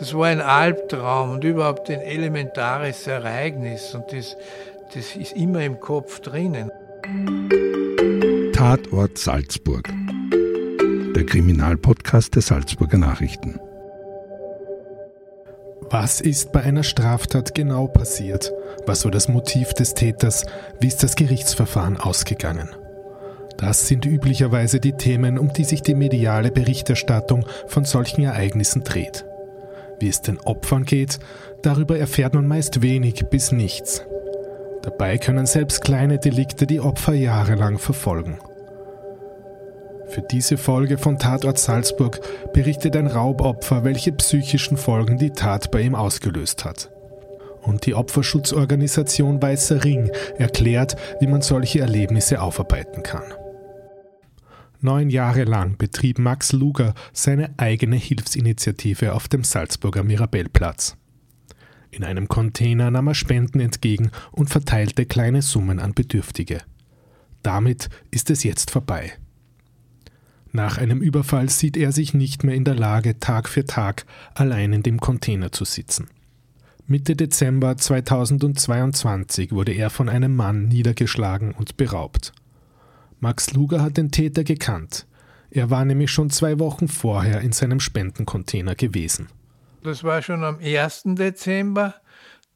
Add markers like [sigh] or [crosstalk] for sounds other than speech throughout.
Das war ein Albtraum und überhaupt ein elementares Ereignis und das, das ist immer im Kopf drinnen. Tatort Salzburg. Der Kriminalpodcast der Salzburger Nachrichten. Was ist bei einer Straftat genau passiert? Was war das Motiv des Täters? Wie ist das Gerichtsverfahren ausgegangen? Das sind üblicherweise die Themen, um die sich die mediale Berichterstattung von solchen Ereignissen dreht. Wie es den Opfern geht, darüber erfährt man meist wenig bis nichts. Dabei können selbst kleine Delikte die Opfer jahrelang verfolgen. Für diese Folge von Tatort Salzburg berichtet ein Raubopfer, welche psychischen Folgen die Tat bei ihm ausgelöst hat. Und die Opferschutzorganisation Weißer Ring erklärt, wie man solche Erlebnisse aufarbeiten kann. Neun Jahre lang betrieb Max Luger seine eigene Hilfsinitiative auf dem Salzburger Mirabellplatz. In einem Container nahm er Spenden entgegen und verteilte kleine Summen an Bedürftige. Damit ist es jetzt vorbei. Nach einem Überfall sieht er sich nicht mehr in der Lage, Tag für Tag allein in dem Container zu sitzen. Mitte Dezember 2022 wurde er von einem Mann niedergeschlagen und beraubt. Max Luger hat den Täter gekannt. Er war nämlich schon zwei Wochen vorher in seinem Spendencontainer gewesen. Das war schon am 1. Dezember.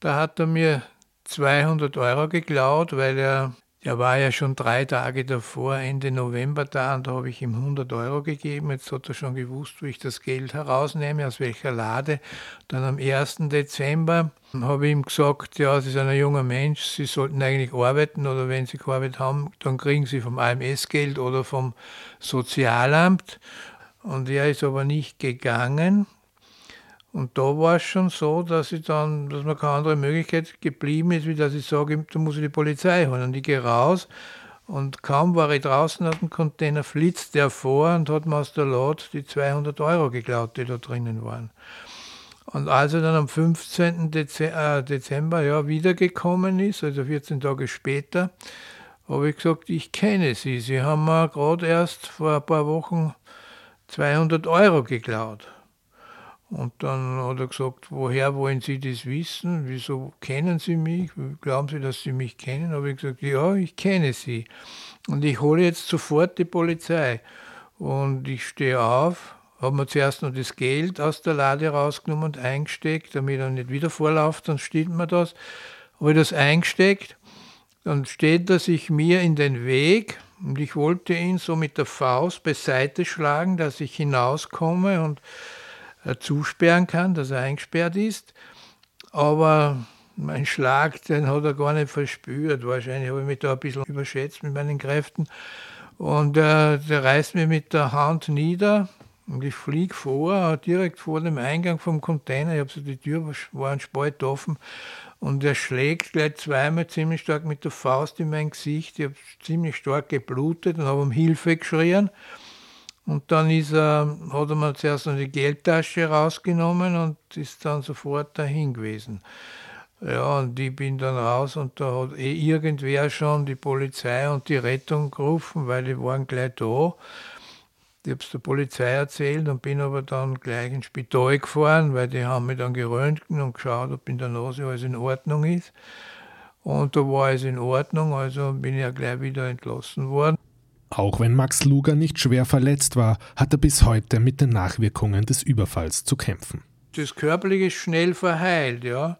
Da hat er mir 200 Euro geklaut, weil er der war ja schon drei Tage davor, Ende November da, und da habe ich ihm 100 Euro gegeben. Jetzt hat er schon gewusst, wo ich das Geld herausnehme, aus welcher Lade. Dann am 1. Dezember habe ich ihm gesagt, ja, Sie sind ein junger Mensch, Sie sollten eigentlich arbeiten oder wenn Sie keine Arbeit haben, dann kriegen Sie vom AMS Geld oder vom Sozialamt. Und er ist aber nicht gegangen. Und da war es schon so, dass ich dann, dass mir keine andere Möglichkeit geblieben ist, wie dass ich sage, da muss ich die Polizei holen. Und ich gehe raus und kaum war ich draußen aus dem Container, flitzt der vor und hat mir aus der Lot die 200 Euro geklaut, die da drinnen waren. Und als er dann am 15. Äh, Dezember ja, wiedergekommen ist, also 14 Tage später, habe ich gesagt, ich kenne Sie. Sie haben mir gerade erst vor ein paar Wochen 200 Euro geklaut. Und dann hat er gesagt, woher wollen Sie das wissen? Wieso kennen Sie mich? Glauben Sie, dass Sie mich kennen? Habe ich gesagt, ja, ich kenne Sie. Und ich hole jetzt sofort die Polizei. Und ich stehe auf, habe mir zuerst noch das Geld aus der Lade rausgenommen und eingesteckt, damit er nicht wieder vorläuft, dann steht mir das. Habe ich das eingesteckt, dann steht er sich mir in den Weg und ich wollte ihn so mit der Faust beiseite schlagen, dass ich hinauskomme und zusperren kann, dass er eingesperrt ist. Aber mein Schlag, den hat er gar nicht verspürt. Wahrscheinlich habe ich mich da ein bisschen überschätzt mit meinen Kräften. Und äh, der reißt mir mit der Hand nieder und ich fliege vor, direkt vor dem Eingang vom Container. Ich habe so die Tür, war ein Spalt offen. Und er schlägt gleich zweimal ziemlich stark mit der Faust in mein Gesicht. Ich habe ziemlich stark geblutet und habe um Hilfe geschrien. Und dann ist er, hat er mir zuerst die Geldtasche rausgenommen und ist dann sofort dahin gewesen. Ja, und ich bin dann raus und da hat eh irgendwer schon die Polizei und die Rettung gerufen, weil die waren gleich da. Ich habe es der Polizei erzählt und bin aber dann gleich ins Spital gefahren, weil die haben mich dann geröntgt und geschaut, ob in der Nase alles in Ordnung ist. Und da war alles in Ordnung, also bin ich ja gleich wieder entlassen worden. Auch wenn Max Luger nicht schwer verletzt war, hat er bis heute mit den Nachwirkungen des Überfalls zu kämpfen. Das Körperliche ist schnell verheilt, ja.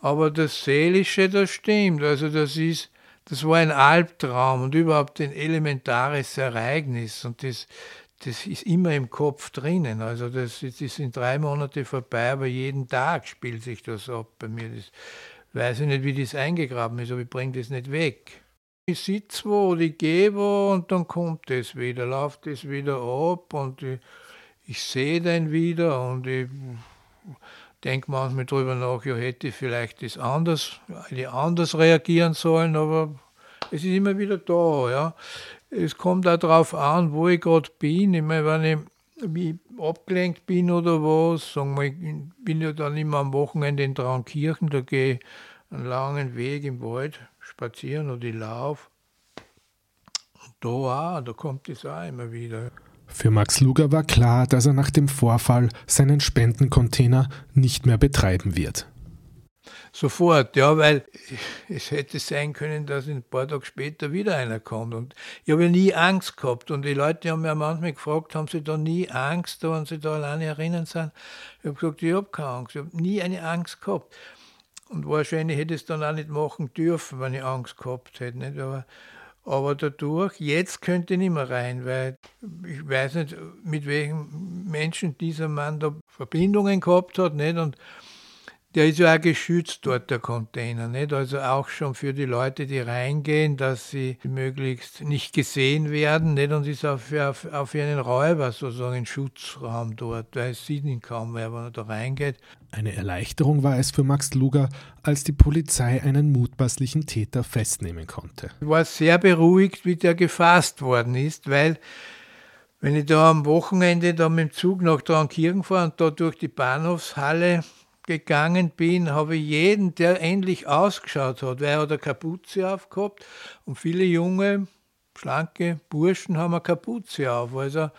Aber das Seelische, das stimmt. Also das ist, das war ein Albtraum und überhaupt ein elementares Ereignis. Und das, das ist immer im Kopf drinnen. Also das, das sind drei Monate vorbei, aber jeden Tag spielt sich das ab bei mir. Das weiß ich nicht, wie das eingegraben ist, aber ich bringe das nicht weg. Ich sitze wo oder ich gehe wo und dann kommt es wieder, läuft es wieder ab und ich, ich sehe den wieder und ich denke manchmal drüber nach, ja, hätte ich vielleicht das anders, anders reagieren sollen, aber es ist immer wieder da, ja es kommt auch darauf an, wo ich gerade bin. Ich meine, wenn ich abgelenkt bin oder was, sagen wir, ich bin ja dann immer am Wochenende in Traunkirchen, da gehe ich einen langen Weg im Wald spazieren oder ich laufe. Und da auch, da kommt es auch immer wieder. Für Max Luger war klar, dass er nach dem Vorfall seinen Spendencontainer nicht mehr betreiben wird. Sofort, ja, weil es hätte sein können, dass ein paar Tage später wieder einer kommt. Und ich habe ja nie Angst gehabt. Und die Leute haben mir manchmal gefragt, haben sie da nie Angst, wenn sie da alleine erinnern sind? Ich habe gesagt, ich habe keine Angst. Ich habe nie eine Angst gehabt. Und wahrscheinlich hätte ich es dann auch nicht machen dürfen, wenn ich Angst gehabt hätte. Nicht? Aber, aber dadurch, jetzt könnte ich nicht mehr rein, weil ich weiß nicht, mit welchen Menschen dieser Mann da Verbindungen gehabt hat. Nicht? Und der ist ja auch geschützt dort, der Container. Nicht? Also auch schon für die Leute, die reingehen, dass sie möglichst nicht gesehen werden. Nicht? Und ist auch für, auf, für einen Räuber sozusagen ein Schutzraum dort, weil es sieht ihn kaum mehr, wenn er da reingeht. Eine Erleichterung war es für Max Luger, als die Polizei einen mutmaßlichen Täter festnehmen konnte. Ich war sehr beruhigt, wie der gefasst worden ist, weil wenn ich da am Wochenende da mit dem Zug nach Traunkirchen fahre und da durch die Bahnhofshalle gegangen bin, habe ich jeden, der ähnlich ausgeschaut hat, weil er hat eine Kapuze aufgehabt und viele junge, schlanke Burschen haben eine Kapuze auf. Also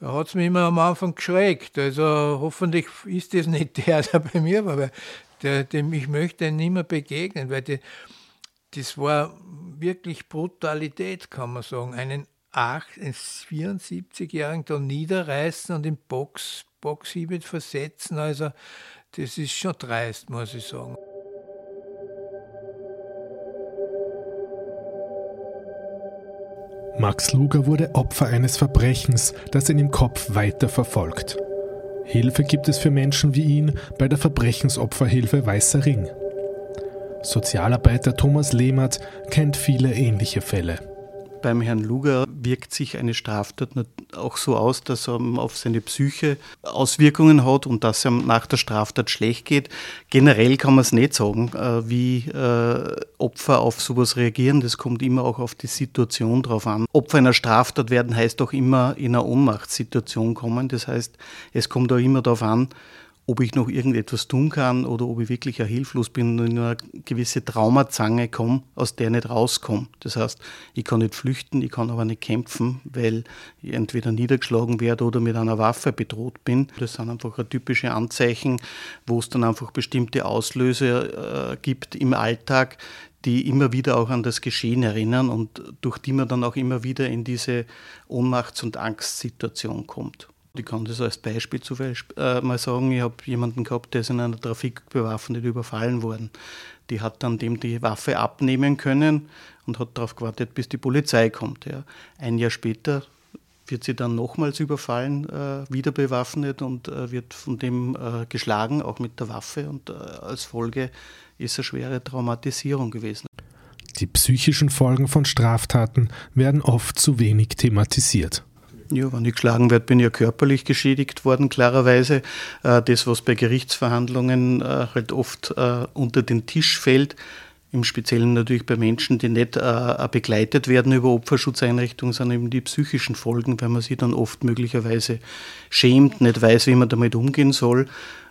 da hat es mich immer am Anfang geschreckt. Also hoffentlich ist das nicht der, [laughs] der bei mir war, weil der, dem ich möchte nicht mehr begegnen, weil die, das war wirklich Brutalität, kann man sagen. Einen, einen 74-Jährigen da niederreißen und in Box, Boxhiebe versetzen. Also das ist schon dreist, muss ich sagen. Max Luger wurde Opfer eines Verbrechens, das ihn im Kopf weiter verfolgt. Hilfe gibt es für Menschen wie ihn bei der Verbrechensopferhilfe Weißer Ring. Sozialarbeiter Thomas Lehmert kennt viele ähnliche Fälle. Beim Herrn Luger wirkt sich eine Straftat auch so aus, dass er auf seine Psyche Auswirkungen hat und dass er nach der Straftat schlecht geht. Generell kann man es nicht sagen, äh, wie äh, Opfer auf sowas reagieren. Das kommt immer auch auf die Situation drauf an. Opfer einer Straftat werden heißt auch immer in eine Ohnmachtssituation kommen. Das heißt, es kommt auch immer darauf an, ob ich noch irgendetwas tun kann oder ob ich wirklich hilflos bin und in eine gewisse Traumazange komme, aus der ich nicht rauskomme. Das heißt, ich kann nicht flüchten, ich kann aber nicht kämpfen, weil ich entweder niedergeschlagen werde oder mit einer Waffe bedroht bin. Das sind einfach typische Anzeichen, wo es dann einfach bestimmte Auslöse äh, gibt im Alltag, die immer wieder auch an das Geschehen erinnern und durch die man dann auch immer wieder in diese Ohnmachts- und Angstsituation kommt. Ich kann das als Beispiel zu äh, mal sagen, ich habe jemanden gehabt, der ist in einer Trafik bewaffnet überfallen worden. Die hat dann dem die Waffe abnehmen können und hat darauf gewartet, bis die Polizei kommt. Ja. Ein Jahr später wird sie dann nochmals überfallen, äh, wieder bewaffnet und äh, wird von dem äh, geschlagen, auch mit der Waffe. Und äh, als Folge ist eine schwere Traumatisierung gewesen. Die psychischen Folgen von Straftaten werden oft zu wenig thematisiert. Ja, wenn ich geschlagen werde, bin ich ja körperlich geschädigt worden, klarerweise. Äh, das, was bei Gerichtsverhandlungen äh, halt oft äh, unter den Tisch fällt, im Speziellen natürlich bei Menschen, die nicht begleitet werden über Opferschutzeinrichtungen, sind eben die psychischen Folgen, weil man sich dann oft möglicherweise schämt, nicht weiß, wie man damit umgehen soll.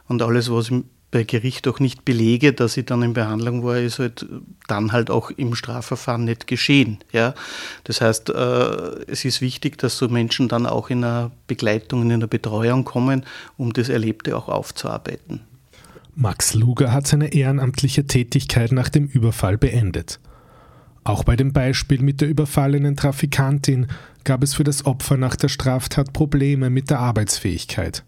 Und alles, was im bei Gericht auch nicht belege, dass ich dann in Behandlung war, ist halt dann halt auch im Strafverfahren nicht geschehen. Ja? Das heißt, äh, es ist wichtig, dass so Menschen dann auch in einer Begleitung, in einer Betreuung kommen, um das Erlebte auch aufzuarbeiten. Max Luger hat seine ehrenamtliche Tätigkeit nach dem Überfall beendet. Auch bei dem Beispiel mit der überfallenen Trafikantin gab es für das Opfer nach der Straftat Probleme mit der Arbeitsfähigkeit.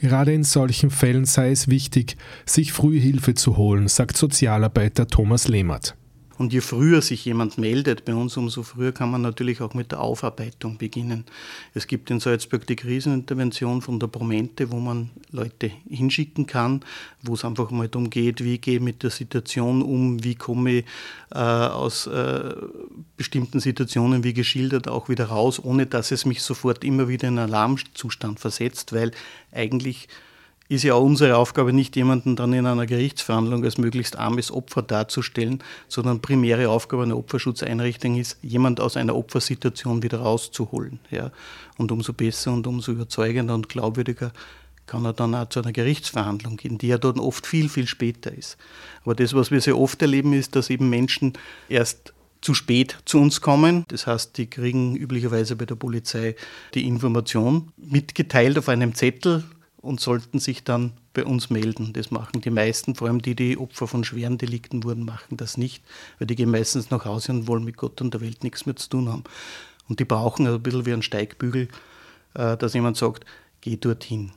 Gerade in solchen Fällen sei es wichtig, sich früh Hilfe zu holen, sagt Sozialarbeiter Thomas Lehmert. Und je früher sich jemand meldet bei uns, umso früher kann man natürlich auch mit der Aufarbeitung beginnen. Es gibt in Salzburg die Krisenintervention von der Promente, wo man Leute hinschicken kann, wo es einfach mal darum geht, wie gehe ich mit der Situation um, wie komme ich äh, aus äh, bestimmten Situationen, wie geschildert, auch wieder raus, ohne dass es mich sofort immer wieder in Alarmzustand versetzt, weil eigentlich ist ja auch unsere Aufgabe, nicht jemanden dann in einer Gerichtsverhandlung als möglichst armes Opfer darzustellen, sondern primäre Aufgabe einer Opferschutzeinrichtung ist, jemand aus einer Opfersituation wieder rauszuholen. Ja. Und umso besser und umso überzeugender und glaubwürdiger kann er dann auch zu einer Gerichtsverhandlung gehen, die ja dann oft viel, viel später ist. Aber das, was wir sehr oft erleben, ist, dass eben Menschen erst zu spät zu uns kommen. Das heißt, die kriegen üblicherweise bei der Polizei die Information mitgeteilt auf einem Zettel, und sollten sich dann bei uns melden. Das machen die meisten, vor allem die, die Opfer von schweren Delikten wurden, machen das nicht, weil die gehen meistens nach Hause und wollen mit Gott und der Welt nichts mehr zu tun haben. Und die brauchen ein bisschen wie ein Steigbügel, äh, dass jemand sagt, geh dorthin.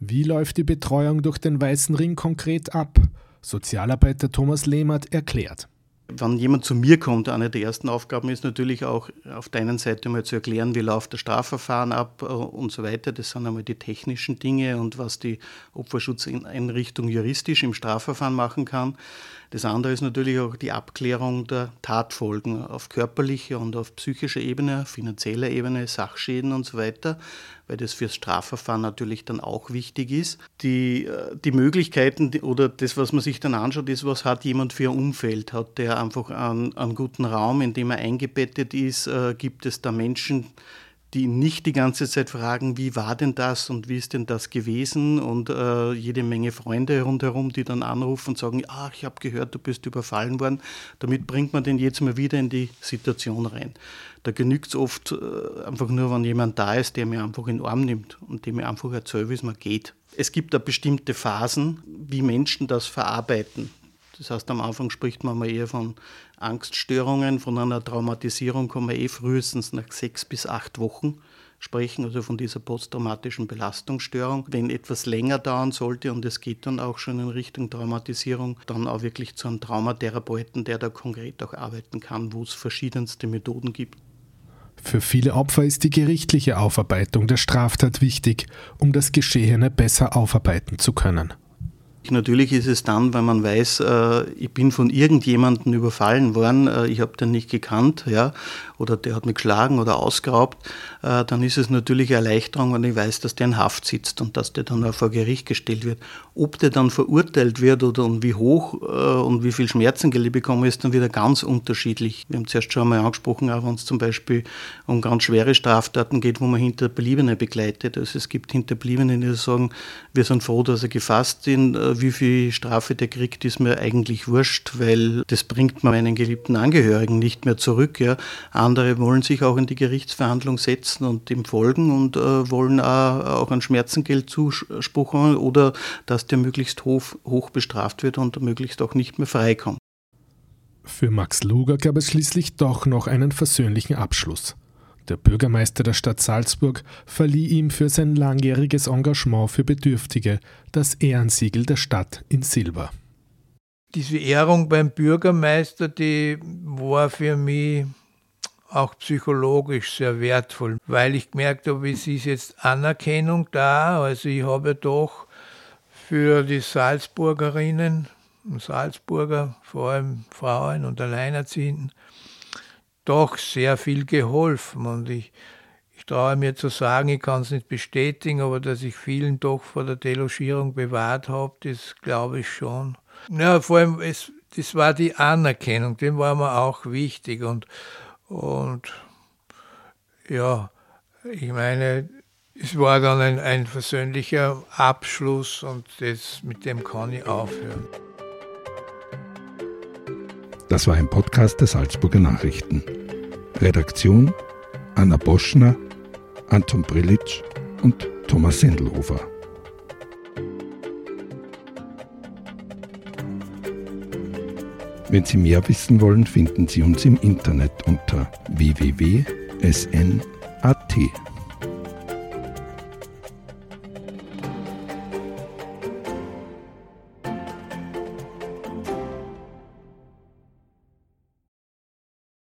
Wie läuft die Betreuung durch den Weißen Ring konkret ab? Sozialarbeiter Thomas Lehmert erklärt. Wenn jemand zu mir kommt, eine der ersten Aufgaben ist natürlich auch auf der einen Seite mal zu erklären, wie läuft das Strafverfahren ab äh, und so weiter. Das sind einmal die technischen Dinge und was die Opferschutzeinrichtung juristisch im Strafverfahren machen kann. Das andere ist natürlich auch die Abklärung der Tatfolgen auf körperlicher und auf psychischer Ebene, finanzieller Ebene, Sachschäden und so weiter, weil das fürs Strafverfahren natürlich dann auch wichtig ist. Die, äh, die Möglichkeiten oder das, was man sich dann anschaut, ist, was hat jemand für ein Umfeld? Hat der einfach einen, einen guten Raum, in dem er eingebettet ist? Äh, gibt es da Menschen, die nicht die ganze Zeit fragen, wie war denn das und wie ist denn das gewesen und äh, jede Menge Freunde rundherum, die dann anrufen und sagen, ach, ich habe gehört, du bist überfallen worden. Damit bringt man den jetzt mal wieder in die Situation rein. Da genügt es oft äh, einfach nur, wenn jemand da ist, der mir einfach in den Arm nimmt und dem mir einfach erzählt, wie es mir geht. Es gibt da bestimmte Phasen, wie Menschen das verarbeiten. Das heißt, am Anfang spricht man mal eher von Angststörungen, von einer Traumatisierung kann man eh frühestens nach sechs bis acht Wochen sprechen, also von dieser posttraumatischen Belastungsstörung. Wenn etwas länger dauern sollte und es geht dann auch schon in Richtung Traumatisierung, dann auch wirklich zu einem Traumatherapeuten, der da konkret auch arbeiten kann, wo es verschiedenste Methoden gibt. Für viele Opfer ist die gerichtliche Aufarbeitung der Straftat wichtig, um das Geschehene besser aufarbeiten zu können. Natürlich ist es dann, wenn man weiß, äh, ich bin von irgendjemandem überfallen worden, äh, ich habe den nicht gekannt, ja, oder der hat mich geschlagen oder ausgeraubt, äh, dann ist es natürlich eine Erleichterung, wenn ich weiß, dass der in Haft sitzt und dass der dann auch vor Gericht gestellt wird. Ob der dann verurteilt wird oder und wie hoch und wie viel Schmerzengeld bekommen, ist dann wieder ganz unterschiedlich. Wir haben zuerst schon einmal angesprochen, auch wenn es zum Beispiel um ganz schwere Straftaten geht, wo man Hinterbliebene begleitet. Also es gibt Hinterbliebene, die sagen, wir sind froh, dass er gefasst sind wie viel Strafe der kriegt, ist mir eigentlich wurscht, weil das bringt meinen geliebten Angehörigen nicht mehr zurück. Ja. Andere wollen sich auch in die Gerichtsverhandlung setzen und ihm folgen und äh, wollen auch, einen Schmerzengeldzuspruch haben oder dass der möglichst hoch, hoch bestraft wird und möglichst auch nicht mehr freikommt. Für Max Luger gab es schließlich doch noch einen versöhnlichen Abschluss. Der Bürgermeister der Stadt Salzburg verlieh ihm für sein langjähriges Engagement für Bedürftige das Ehrensiegel der Stadt in Silber. Diese Ehrung beim Bürgermeister, die war für mich auch psychologisch sehr wertvoll, weil ich gemerkt habe, es ist jetzt Anerkennung da. Also ich habe doch für die Salzburgerinnen und Salzburger, vor allem Frauen und Alleinerziehenden, doch sehr viel geholfen. Und ich, ich traue mir zu sagen, ich kann es nicht bestätigen, aber dass ich vielen doch vor der Delogierung bewahrt habe, das glaube ich schon. Ja, vor allem, es, das war die Anerkennung, dem war mir auch wichtig. Und, und ja, ich meine, es war dann ein, ein versöhnlicher Abschluss und das, mit dem kann ich aufhören. Das war ein Podcast der Salzburger Nachrichten. Redaktion Anna Boschner, Anton Brillitsch und Thomas Sendelhofer. Wenn Sie mehr wissen wollen, finden Sie uns im Internet unter www.sn.at.